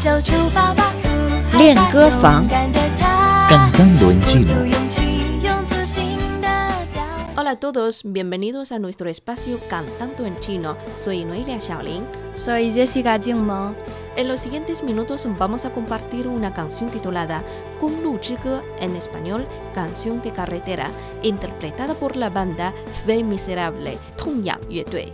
就出发吧，不害练怕歌房勇敢的他 Cantando en 鼓足 chino. 勇气，用自信的表 Hola a todos, bienvenidos a nuestro espacio Cantando en Chino. Soy Noelia Xiaolin. Soy Jessica Jingmeng. En los siguientes minutos vamos a compartir una canción titulada Kung Lu Zhige, en español Canción de Carretera, interpretada por la banda Fe Miserable, Tongyang Yue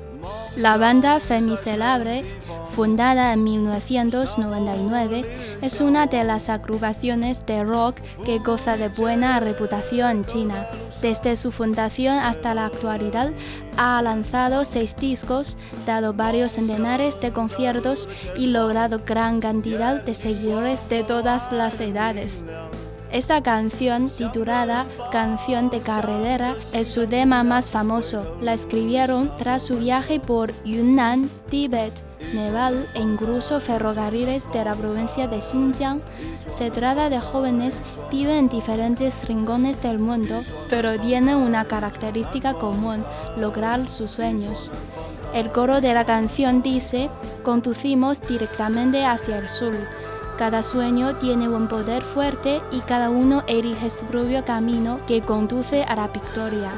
La banda Fe Miserable, fundada en 1999, es una de las agrupaciones de rock que goza de buena reputación en China. Desde su fundación hasta la actualidad, ha lanzado seis discos, dado varios centenares de conciertos y logrado gran cantidad de seguidores de todas las edades. Esta canción, titulada Canción de Carretera, es su tema más famoso. La escribieron tras su viaje por Yunnan, Tíbet, Nepal e incluso ferrocarriles de la provincia de Xinjiang. Se trata de jóvenes que viven en diferentes rincones del mundo, pero tienen una característica común, lograr sus sueños. El coro de la canción dice, conducimos directamente hacia el sur. Cada sueño tiene un poder fuerte y cada uno elige su propio camino que conduce a la victoria.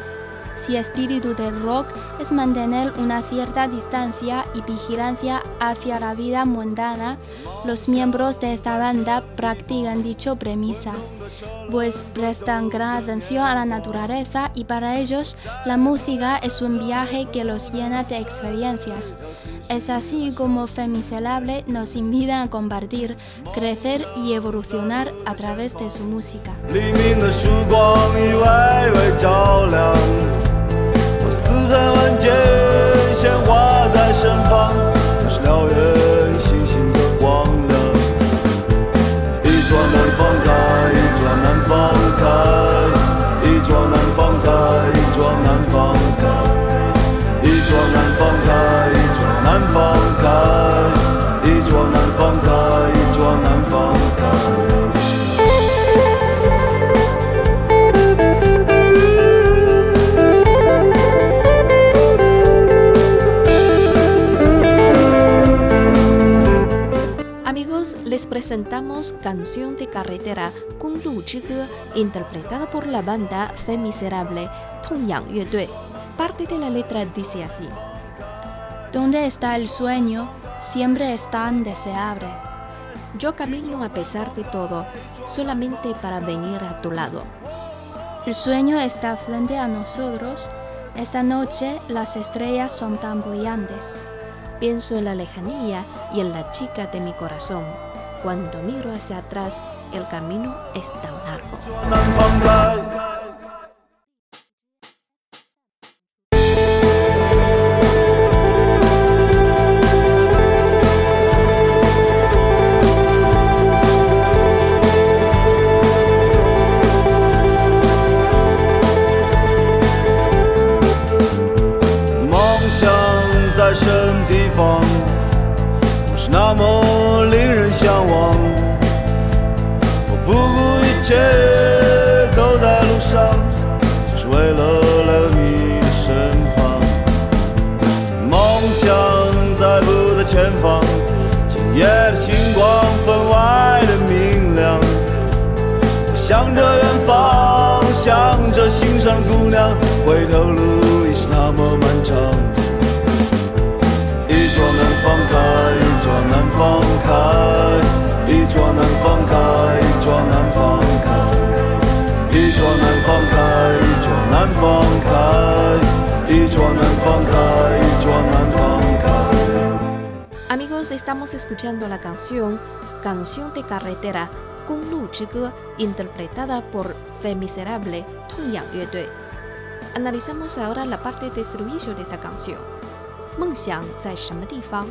Si espíritu del rock es mantener una cierta distancia y vigilancia hacia la vida mundana, los miembros de esta banda practican dicho premisa, pues prestan gran atención a la naturaleza y para ellos la música es un viaje que los llena de experiencias. Es así como Fe Miserable nos invita a compartir, crecer y evolucionar a través de su música. Presentamos Canción de Carretera Kung Lu interpretada por la banda Fe Miserable, Tongyang Yue Parte de la letra dice así. Donde está el sueño, siempre es tan deseable. Yo camino a pesar de todo, solamente para venir a tu lado. El sueño está frente a nosotros. Esta noche las estrellas son tan brillantes. Pienso en la lejanía y en la chica de mi corazón. Cuando miro hacia atrás, el camino es tan largo. 那么令人向往。我不顾一切走在路上，只是为了来到你的身旁。梦想在不在前方，今夜的星光分外的明亮。我向着远方，向着心上的姑娘，回头路已是那么漫长。桩难放开，一桩难放开，一桩难放开，一桩难放开，一桩难放开，一桩难放开。 Amigos, estamos escuchando la canción Canción de Carretera Kung Lu Zhige, interpretada por Fe Miserable, Tongyang Yue Analizamos ahora la parte de estribillo de esta canción. 梦想在什么地方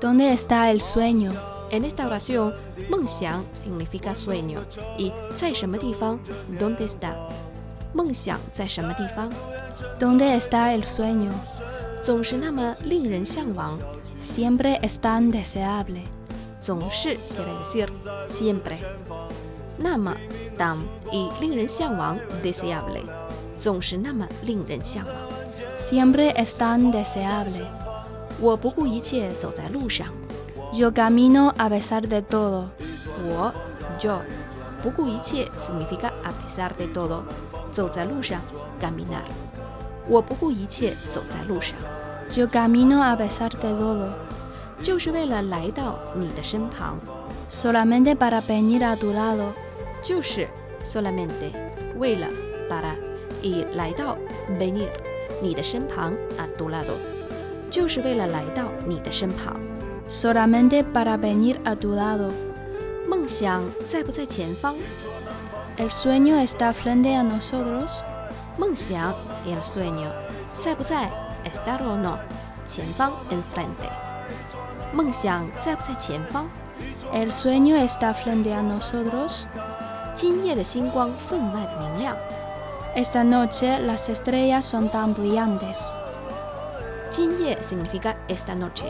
¿Dónde está el sueño? En esta oración, 梦想 significa sueño y 在什么地方 ¿dónde está? 梦想在什么地方 ¿Dónde está el sueño? 总是那么令人向往，Siempre es tan deseable. 总是 quiere decir siempre。那么 tan 以令人向往 deseable，总是那么令人向往。Siempre es tan deseable. 我不顾一切走在路上。Yo camino a pesar de todo. 我 yo 不顾一切 significa a pesar de todo，走在路上 caminar。我不顾一切走在路上， Yo camino a pesar de todo. 就是为了来到你的身旁， Solamente para venir a tu lado. 就是 solamente 为了 para 以来到 venir 你的身旁 a tu lado，就是为了来到你的身旁。 solamente para venir a tu lado. ¿El sueño está frente a nosotros? el sueño. estar o no? enfrente. ¿El sueño está frente a nosotros? Esta noche las estrellas son tan brillantes. significa esta noche.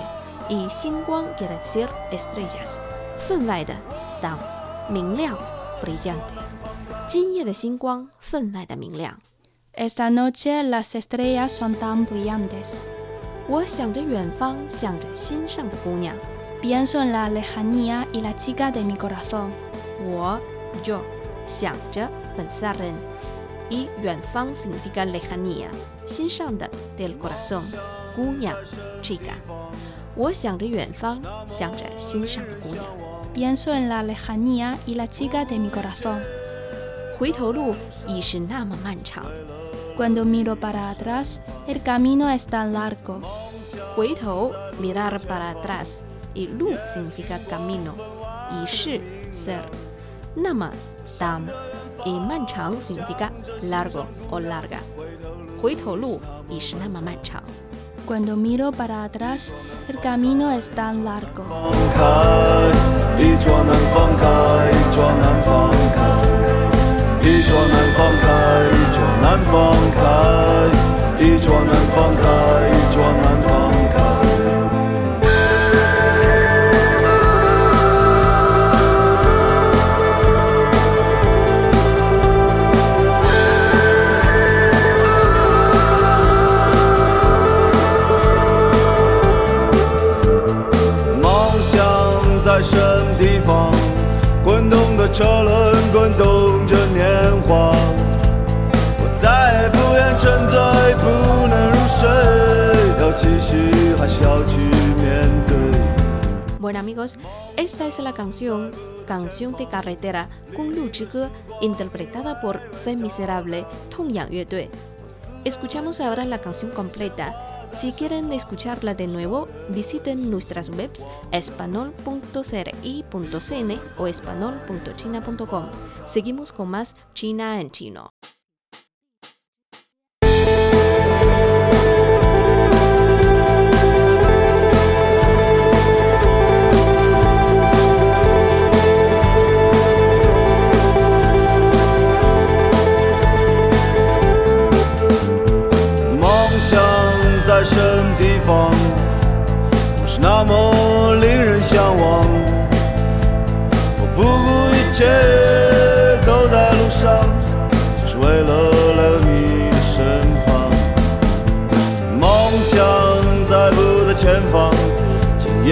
y 星光 quiere decir estrellas，分外的 tan 明亮 brillante。今夜的星光分外的明亮。 Esta noche las estrellas son tan brillantes. 我想着远方，想着心上的姑娘。 Pienso en la lejanía y la chica de mi corazón. 我 yo 想着 pensar en y 远方 significa lejanía，心上的 del corazón，姑娘 chica。 我想着远方，想着心上的姑娘。 Pienso en la lejanía y la chica de mi corazón. 回头路已是那么漫长， Cuando miro para atrás, el camino es tan largo. 回头 mirar para atrás y 路 significa camino，已是 ser，那么 tan y 漫长 significa largo o larga。回头路已是那么漫长。 Cuando miro para atrás, el camino es tan largo. 还是要去面对？ Bueno amigos, esta es la canción Canción de Carretera 公路之歌 interpretada por Fe Miserable 痛仰乐队。Escuchamos ahora la canción completa. Si quieren escucharla de nuevo, visiten nuestras webs espanol.cri.cn o espanol.china.com. Seguimos con más China en chino.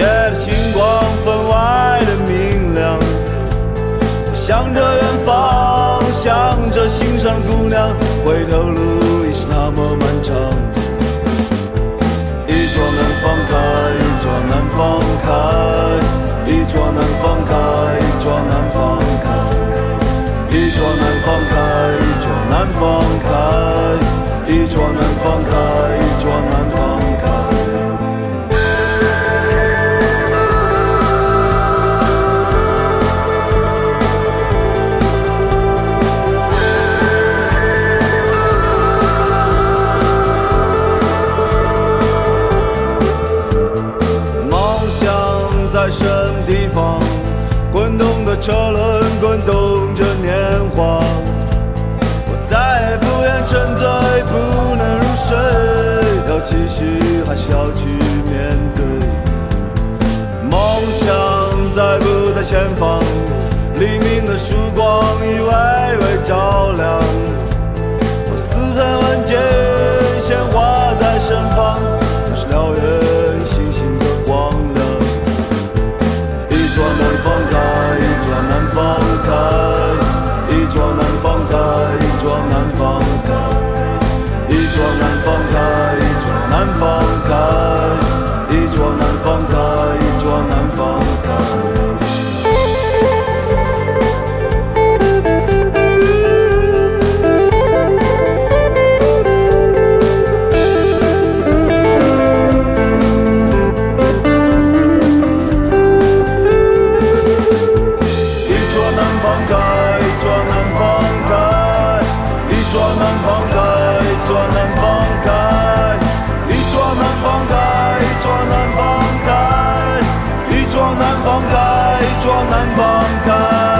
夜的星光分外的明亮。我向着远方，向着心上的姑娘，回头路已是那么漫长。一抓难放开，一抓难放开，一抓难放开，一抓难放开，一抓难放开，一抓难放开，一抓难放开，一抓难放车轮滚动着年华。我再也不愿沉醉，不能入睡，要继续还是要去面对？梦想在不在前方？黎明的曙光已微微照亮。我似曾闻见放开专门放开。